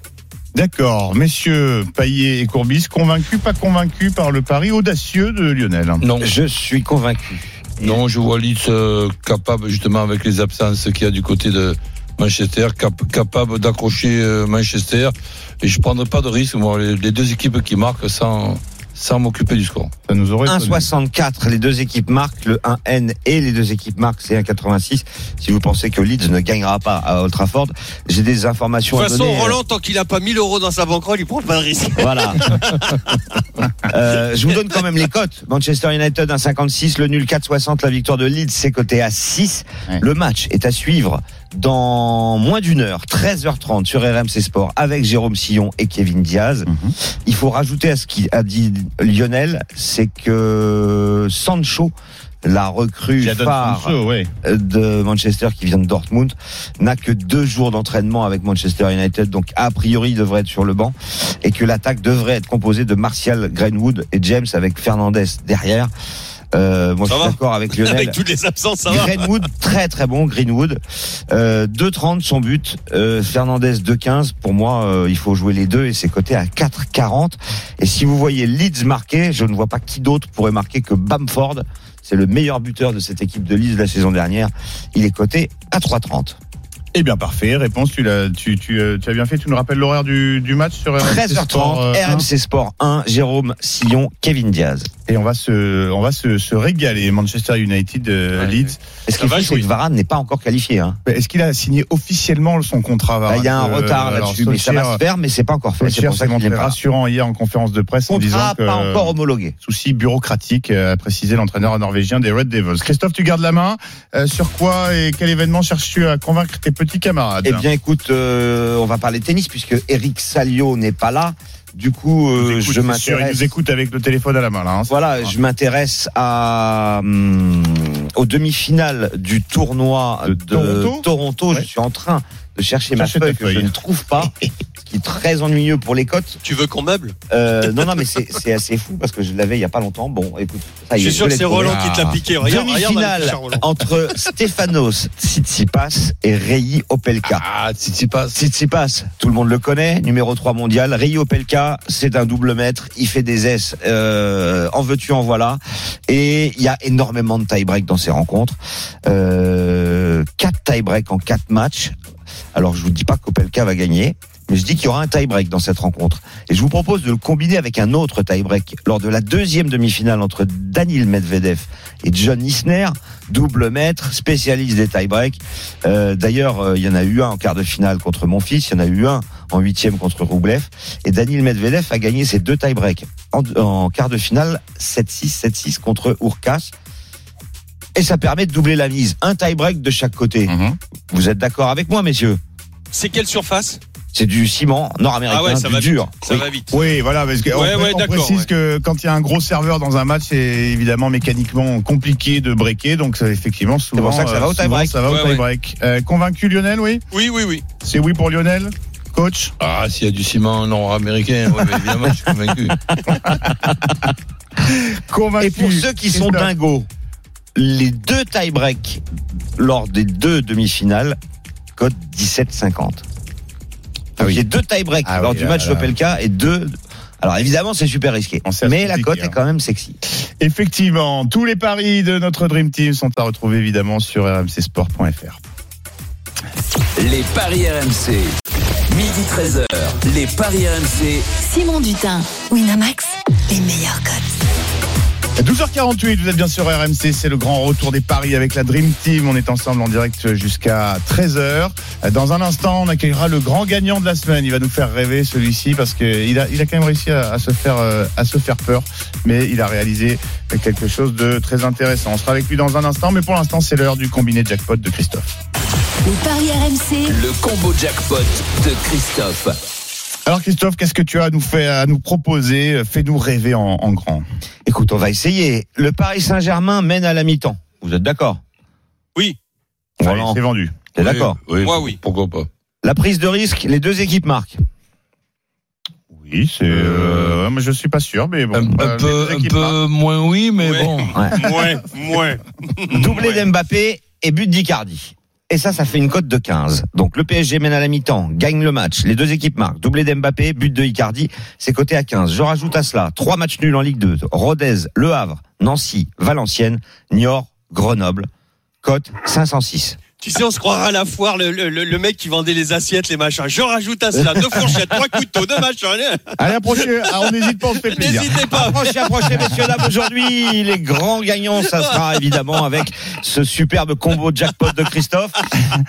D'accord, messieurs Payet et Courbis, convaincus, pas convaincus par le pari audacieux de Lionel Non, Je suis convaincu. non, je vois Leeds euh, capable justement avec les absences qu'il y a du côté de Manchester, cap- capable d'accrocher euh, Manchester. Et je prendrai pas de risque, moi, les, les deux équipes qui marquent sans, sans m'occuper du score. Ça nous aurait étonné. 1,64, les deux équipes marquent, le 1N et les deux équipes marquent, c'est 1,86. Si vous pensez que Leeds ne gagnera pas à Old Trafford, j'ai des informations De toute façon, donner. euh, Roland, tant qu'il n'a pas 1000 euros dans sa banquerolle, il prend pas de risque. Voilà. Euh, je vous donne quand même les cotes. Manchester United 1,56, le nul 4,60, la victoire de Leeds c'est coté à 6. Ouais. Le match est à suivre dans moins d'une heure, 13h30 sur RMC Sport avec Jérôme Sillon et Kevin Diaz. Mhm. Il faut rajouter à ce qu'a dit Lionel, c'est que Sancho, la recrue phare Sancho, ouais. de Manchester qui vient de Dortmund n'a que deux jours d'entraînement avec Manchester United donc a priori il devrait être sur le banc et que l'attaque devrait être composée de Martial Greenwood et James avec Fernandez derrière euh, moi Ça je suis d'accord avec Lionel. Avec toutes les absences, ça va. Greenwood très très bon Greenwood. Euh, 2,30 son but. Euh, Fernandez 2,15 pour moi euh, il faut jouer les deux et c'est coté à 4,40 et si vous voyez Leeds marquer je ne vois pas qui d'autre pourrait marquer que Bamford. C'est le meilleur buteur de cette équipe de Leeds la saison dernière. Il est coté à 3,30 Eh bien, parfait. Réponse, tu, l'as, tu, tu, euh, tu as bien fait. Tu nous rappelles l'horaire du, du match sur RMC Sport, 13h30 euh. RMC Sport 1 Jérôme Sillon Kevin Diaz Et on va se, on va se, se régaler. Manchester United, euh, Ouais, Leeds. et ce qui est que Varane n'est pas encore qualifié hein. Est-ce qu'il a signé officiellement son contrat Varane il y a un Euh, retard là-dessus mais ça va se faire mais c'est pas encore fait c'est pour ça qu'il rassurant hier en conférence de presse en disant contrat que pas encore homologué souci bureaucratique, a précisé l'entraîneur norvégien des Red Devils. Christophe, tu gardes la main. Euh, sur quoi et quel événement cherches-tu à convaincre tes petits camarades Eh bien, écoute, euh, on va parler tennis puisque Eric Salio n'est pas là. Du coup, euh, écoute, je sûr, il m'intéresse. nous écoute avec le téléphone à la main là. hein. Voilà, je m'intéresse à hum, aux demi-finales du tournoi De de, Toronto Je Ouais. suis en train de chercher ma feuille que je ne trouve pas, ce qui est très ennuyeux pour les cotes. Tu veux qu'on meuble? Euh, non, non, mais c'est assez fou parce que je l'avais il y a pas longtemps. Bon, écoute, ça y Je suis sûr que c'est. Roland qui te l'a piqué. Regarde, Demi-finale entre Stefanos Tsitsipas et Rei Opelka. Ah, Tsitsipas. Tsitsipas, tout le monde le connaît, numéro 3 mondial. Rio Pelka, c'est un double maître, il fait des S, euh, en veux-tu, en voilà. Et il y a énormément de tie-break dans ces rencontres. Euh, 4 tie-break en 4 matchs. Alors je vous dis pas qu'Opelka va gagner, mais je dis qu'il y aura un tie-break dans cette rencontre. Et je vous propose de le combiner avec un autre tie-break lors de la deuxième demi-finale entre Daniil Medvedev et John Isner, double maître, spécialiste des tie-breaks. Euh, D'ailleurs, euh, il y en a eu un en quart de finale contre mon fils, il y en a eu un en huitième contre Roublev. Et Daniil Medvedev a gagné ses deux tie-breaks en, en quart de finale 7-6, 7-6 contre Urkas. Et ça permet de doubler la mise. Un tie-break de chaque côté. Mhm. Vous êtes d'accord avec moi, messieurs? C'est quelle surface? C'est du ciment nord-américain, Ah ouais, ça du va dur. vite. Ça va vite. Oui, voilà, parce que Ouais, on, ouais, on précise ouais. que quand il y a un gros serveur dans un match, c'est évidemment mécaniquement compliqué de breaker, donc c'est effectivement souvent, pour ça que ça va au euh, tie-break. ça va au tie-break. Euh, convaincu Lionel, oui? Oui, oui, oui. C'est oui pour Lionel Coach? Ah, s'il y a du ciment nord-américain, ouais, mais évidemment, je suis convaincu. Convaincu. Et pour ceux qui sont dingos, les deux tie-breaks lors des deux demi-finales code 17,50. Donc Ah oui. il y a deux tie-breaks Ah lors oui, du match là, là. Opelka et deux. Alors évidemment c'est super risqué, On sait à mais la cote est hein. quand même sexy. Effectivement, tous les paris de notre Dream Team sont à retrouver évidemment sur rmcsport.fr. Les paris RMC. Midi 13h. Les paris RMC. Simon Dutin, Winamax, les meilleurs codes. 12h48, vous êtes bien sur RMC, c'est le grand retour des paris avec la Dream Team. On est ensemble en direct jusqu'à 13h. Dans un instant, on accueillera le grand gagnant de la semaine. Il va nous faire rêver celui-ci parce qu'il a, il a quand même réussi à, à se faire, euh, à se faire peur, mais il a réalisé quelque chose de très intéressant. On sera avec lui dans un instant, mais pour l'instant, c'est l'heure du combiné jackpot de Christophe. Les paris RMC, Le combo jackpot de Christophe. Alors Christophe, qu'est-ce que tu as à nous faire, à nous proposer? Fais-nous rêver en, en grand. Écoute, on va essayer. Le Paris Saint-Germain mène à la mi-temps. Vous êtes d'accord? Oui. Allez, c'est vendu. t'es d'accord? Moi, oui. Pourquoi pas La prise de risque, les deux équipes marquent. Oui, c'est. Euh, je suis pas sûr, mais bon. Un, un euh, peu, un moins oui, mais Ouais. bon. Moins, moins. Doublé Ouais. d'Mbappé et but d'Icardi. Et ça, ça fait une cote de 15. Donc le PSG mène à la mi-temps, gagne le match. Les deux équipes marquent. Doublé d'Mbappé, but de Icardi, c'est coté à 15. Je rajoute à cela trois matchs nuls en Ligue 2. Rodez, Le Havre, Nancy, Valenciennes, Niort, Grenoble. Cote 506. Tu sais, on se croira à la foire, le, le, le mec qui vendait les assiettes, les machins. Je rajoute à cela deux fourchettes, trois couteaux, deux machins. Allez, approchez. Ah, on n'hésite pas, on se fait plaisir. N'hésitez pas. Approchez, approchez, messieurs, dames. Aujourd'hui, les grands gagnants, ça sera évidemment avec ce superbe combo jackpot de Christophe.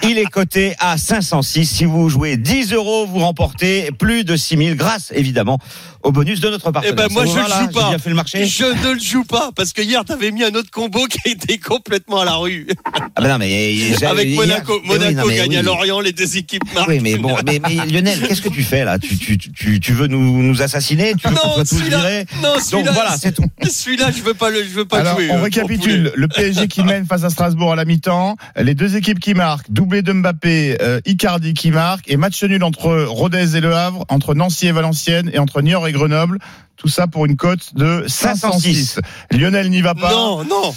Il est coté à 506. Si vous jouez 10 euros, vous remportez plus de 6000 grâce, évidemment, au bonus de notre partenaire. Eh ben, moi, je là joue pas. fait le marché. Je ne le joue pas parce que hier t'avais mis un autre combo qui était complètement à la rue. Ah ben non, mais j'avais- Avec hier- Monaco, Oui, oui, Monaco non, mais gagne oui. à Lorient, les deux équipes marquent. Oui, mais bon, mais, mais Lionel, qu'est-ce que tu fais là? Tu, tu, tu, tu veux nous, nous assassiner? Tu veux non, celui-là, non, Donc celui-là, voilà, c'est tout. celui-là, je veux pas le, je veux pas Alors, jouer. on euh, récapitule. Le PSG qui mène face à Strasbourg à la mi-temps. Les deux équipes qui marquent. Doublé de Mbappé, euh, Icardi qui marque. Et match nul entre Rodez et Le Havre, entre Nancy et Valenciennes et entre Niort et Grenoble. Tout ça pour une cote de 506. Lionel n'y va pas. Non, non.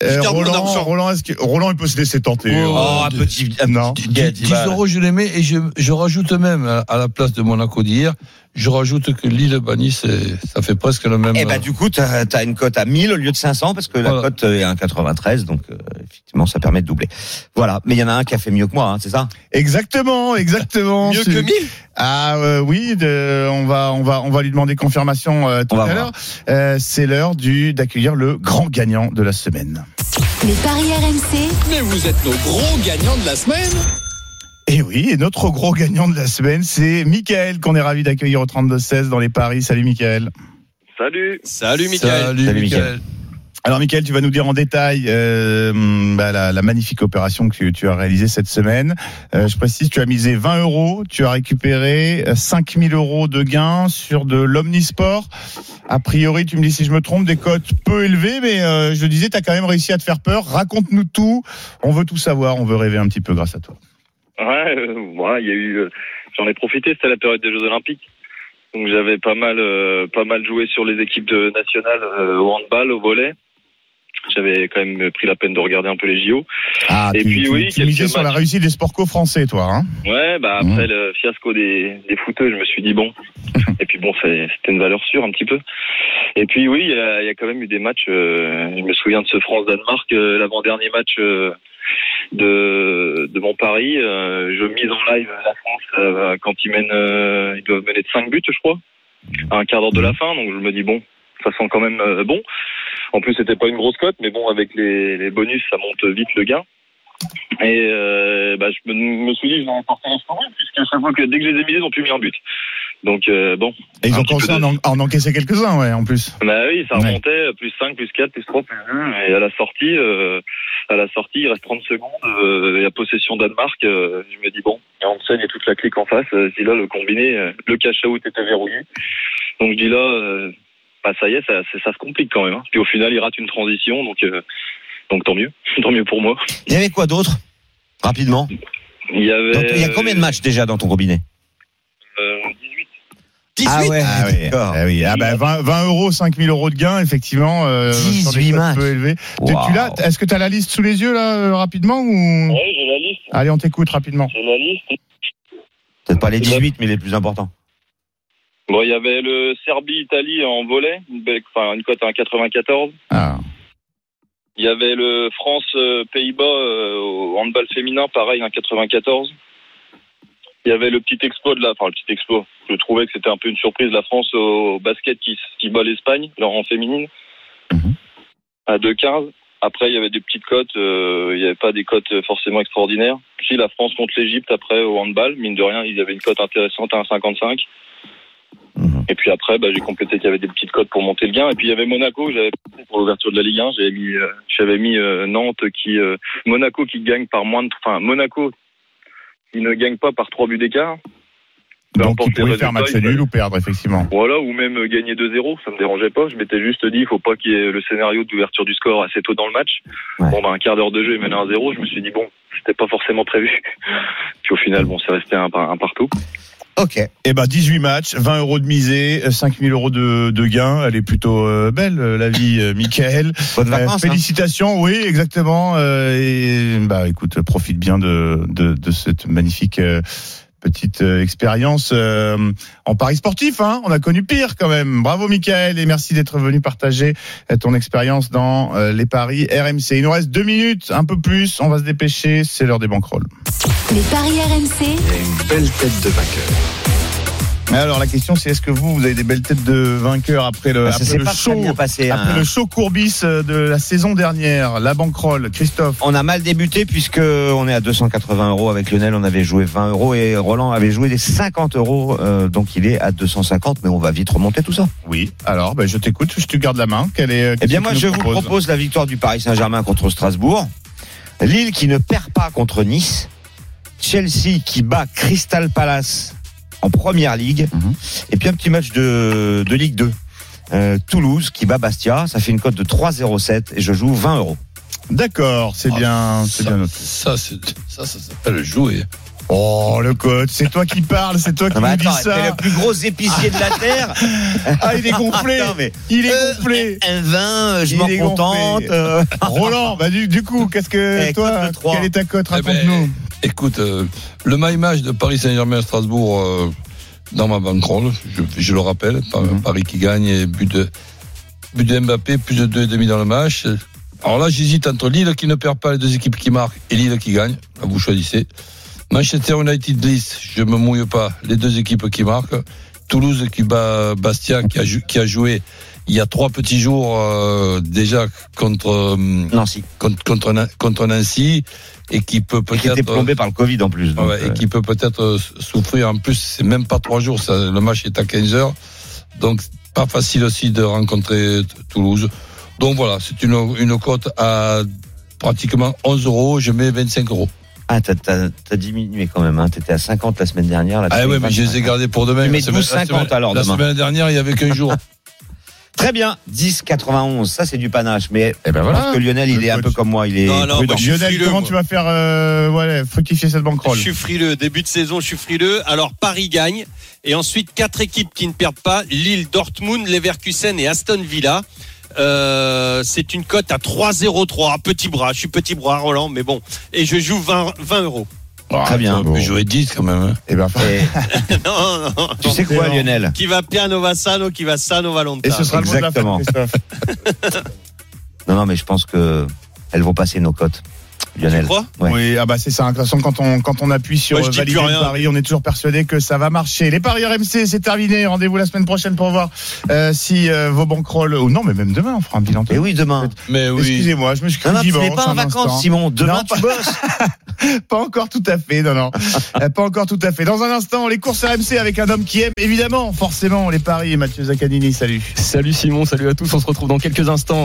Euh, Roland. Roland, que, Roland, il peut se laisser tenter. Oh, Oh, un petit. Non. 10, 10 euros, je les mets et je, je rajoute même à, à la place de Monaco d'hier, je rajoute que Lille banni, ça fait presque le même. Eh ben du coup, t'as as une cote à 1000 au lieu de 500 parce que la cote est à 1,93, donc euh, effectivement, ça permet de doubler. Voilà, mais il y en a un qui a fait mieux que moi, hein, c'est ça? Exactement, exactement. Mieux que 1000 Ah euh, oui, de- on va on va on va lui demander confirmation euh, tout On va à voir. l'heure. Euh, c'est l'heure du d'accueillir le grand gagnant de la semaine. les paris RMC, Mais vous êtes nos gros gagnants de la semaine. Et oui, et notre gros gagnant de la semaine, c'est Michael qu'on est ravi d'accueillir au 32 16 dans les paris. Salut Michael. Salut. Salut, Michael. Salut, Salut, Michael. Alors Michael, tu vas nous dire en détail euh, bah, la, la magnifique opération que tu, as réalisée cette semaine. Euh, je précise, tu as misé 20 euros, tu as récupéré euh, 5000 euros de gains sur de l'omnisport. A priori, tu me dis si je me trompe, des cotes peu élevées, mais euh, je disais, tu as quand même réussi à te faire peur. Raconte-nous tout. On veut tout savoir, on veut rêver un petit peu grâce à toi. Ouais, euh, voilà, il y a eu. euh, J'en ai profité. C'était la période des Jeux Olympiques. Donc j'avais pas mal, euh, pas mal joué sur les équipes de nationales euh, au handball, au volet. J'avais quand même pris la peine de regarder un peu les JO. Ah, Et tu, puis tu- oui, tu misais sur la réussite des sports co-français, toi. Hein Ouais, bah après le fiasco des, des footeux, je me suis dit bon. Et puis bon, c'était une valeur sûre un petit peu. Et puis oui, il y y a quand même eu des matchs. euh, je me souviens de ce France-Danemark, euh, l'avant-dernier match euh, de, de mon pari. euh, je mise en live la France euh, quand ils mènent, euh, ils doivent mener de 5 buts, je crois, à un quart d'heure de la fin. Donc je me dis bon, ça sent quand même bon. En plus, c'était pas une grosse cote, mais bon, avec les, les bonus, ça monte vite le gain. Et euh, bah, je me, me suis dit, je vais remporter un score, puisqu'à chaque fois que dès que je les ai ils ont pu mis un but. Donc euh, bon, Et ils ont commencé à de- en, à en encaisser quelques-uns, ouais, en plus. bah oui, ça Ouais. remontait plus 5, plus 4, plus 3, plus 2. Et à la sortie, euh, à la sortie, il reste 30 secondes. Euh, et la possession Danemark, euh, je me dis bon, il y a Hansen et toute la clique en face. Euh, dis là, le combiné, euh, le cash out était verrouillé. Donc je dis là, euh, bah ça y est, ça, ça se complique quand même. hein. Puis au final, il rate une transition, donc euh, donc tant mieux, tant mieux pour moi. Il y avait quoi d'autre Rapidement? Il y avait. Donc, il y a combien de matchs déjà dans ton combiné? Euh, 18. 18 Ah ouais, Ah oui, d'accord. ah oui. Ah bah 20, 20 euros, 5000 euros de gains, effectivement. Euh, sur des 18 cotes matchs. peu élevées. Tu- Waouh. tu l'as Est-ce que tu as la liste sous les yeux là euh, rapidement ou? Ouais, j'ai la liste. Allez, on t'écoute rapidement. J'ai la liste. Peut-être pas les 18, mais les plus importants. Bon, il y avait le Serbie-Italie en volet, une, belle, enfin, une cote à 1,94. Ah. Il y avait le France-Pays-Bas euh, au handball féminin, pareil, 1,94. Il y avait le petit exploit de la, enfin le petit exploit. Je trouvais que c'était un peu une surprise la France au basket qui, qui bat l'Espagne, leur en féminine, Mhm. à 2,15. Après, il y avait des petites cotes. euh, il n'y avait pas des cotes forcément extraordinaires. Si la France contre l'Égypte après au handball, mine de rien, il y avait une cote intéressante à 1,55. Mhm. Et puis après, bah, j'ai complété qu'il y avait des petites cotes pour monter le gain. Et puis il y avait Monaco, j'avais pour l'ouverture de la Ligue 1, j'avais mis, euh, j'avais mis euh, Nantes qui, Monaco qui gagne par moins de, enfin Monaco qui ne gagne pas par trois buts d'écart. Donc, il pouvait les faire match il nul ou perdre, effectivement. Voilà, ou même gagner 2-0, ça me dérangeait pas. Je m'étais juste dit, il faut pas qu'il y ait le scénario d'ouverture du score assez tôt dans le match. Ouais. Bon, bah, un quart d'heure de jeu, il mène à 1-0. Je me suis dit, bon, c'était pas forcément prévu. Puis au final, bon, c'est resté un partout. Ok. Eh ben, 18 matchs, 20 euros de misée, 5000 euros de, de gain. Elle est plutôt euh, belle, euh, la vie, euh, Michael. Bonnes Euh, vacances. hein. félicitations, oui, exactement. euh, et bah, écoute, profite bien de, de, de cette magnifique euh, petite euh, expérience euh, en paris sportif. Hein. On a connu pire quand même. Bravo, Michael, et merci d'être venu partager euh, ton expérience dans euh, les paris RMC. Il nous reste deux minutes, un peu plus. On va se dépêcher. C'est l'heure des banquerolles. Les paris RMC, Une belle tête de vainqueur. Alors la question, c'est est-ce que vous, vous avez des belles têtes de vainqueurs après le, Bah, ça après le show, passé. après hein. le show Courbis euh, de la saison dernière, la banquerolle, Christophe? On a mal débuté puisque on est à 280 euros avec Lionel. On avait joué 20 euros et Roland avait joué des 50 euros. euh, donc il est à 250, mais on va vite remonter tout ça. Oui. Alors, ben, je t'écoute, je te garde la main. Quelle est, Eh bien, moi, je vous propose la victoire du Paris Saint-Germain contre Strasbourg. Lille qui ne perd pas contre Nice. Chelsea qui bat Crystal Palace en première ligue. Mhm. Et puis un petit match de, de Ligue 2. Euh, Toulouse qui bat Bastia. Ça fait une cote de 3,07 et je joue 20 euros. D'accord, c'est Ah, bien, c'est ça, bien noté. ça, c'est- ça, ça s'appelle jouer. Oh, le coach, c'est toi qui parles, c'est toi qui nous dis t'es ça. le plus gros épicier de la terre. Ah, il est gonflé. Attends, mais- Il est Euh, gonflé. Un vin, je Il m'en est contente. euh. Roland, bah, du, du coup, qu'est-ce que Eh, toi, quelle est ta cote? Eh ben, Raconte-nous. Écoute, euh, le my match de Paris Saint-Germain à Strasbourg euh, dans ma bankroll, je, je le rappelle, Mhm. Paris qui gagne et but de, but de Mbappé, plus de 2,5 dans le match. Alors là, j'hésite entre Lille qui ne perd pas les deux équipes qui marquent et Lille qui gagne. À vous choisissez. Manchester United Nice, je me mouille pas, les deux équipes qui marquent. Toulouse qui bat Bastia qui a, qui a joué il y a trois petits jours euh, déjà contre, euh, Nancy. contre, contre, contre Nancy et qui peut Et qui était peut-être plombé par le Covid en plus. donc, Ouais, euh, et qui peut peut-être euh, souffrir. En plus, c'est même pas trois jours. Ça, le match est à 15 heures. Donc, pas facile aussi de rencontrer Toulouse. Donc voilà, c'est une, une cote à pratiquement 11 euros. Je mets 25 euros. Ah, t'as, t'as, t'as diminué quand même. Hein. T'étais à 50 la semaine dernière. Là, Ah ouais, mais je les 25. ai gardés pour demain. Semaine- 12,50 la semaine- alors La demain. semaine dernière, il y avait qu'un jour. Très bien, 10,91. Ça, c'est du panache. Mais Eh ben pense que Lionel, il est un peu comme moi. Il est Non, non, prudent. suis Lionel, frileux, comment moi. tu vas faire euh, ouais, fructifier cette banquerolle Je suis frileux. Début de saison, je suis frileux. Alors Paris gagne. Et ensuite, quatre équipes qui ne perdent pas. Lille, Dortmund, Leverkusen et Aston Villa. Euh, c'est une cote à 3,03. Petit bras. Je suis petit bras, Roland, mais bon. Et je joue 20, 20 euros. Très bien. On peut jouer 10 quand même. hein. Eh ben, Et non, non. tu sais quoi. Lionel Qui va piano va sano, qui va sano va Et ce sera le mot de la fin, Exactement. Christophe. Non, non, mais je pense que elles vont passer nos cotes. Lionel. Tu crois Ouais. Oui, ah bah c'est ça. De toute façon, quand on quand on appuie sur Moi, valider le pari, on est toujours persuadé que ça va marcher. Les paris RMC, c'est terminé. Rendez-vous la semaine prochaine pour voir euh, si euh, vos banquerolles ou non, mais même demain, on fera un bilan. Et oui, demain. Mais oui. Excusez-moi, je me suis cru Non, non, tu dimanche n'es pas en un vacances, instant. Simon. Demain, Non, tu bosses. Pas encore tout à fait, non, non. Euh, pas encore tout à fait. Dans un instant, les courses RMC avec un homme qui aime évidemment, forcément, les paris. Mathieu Zaccanini, salut. Salut Simon, salut à tous, on se retrouve dans quelques instants.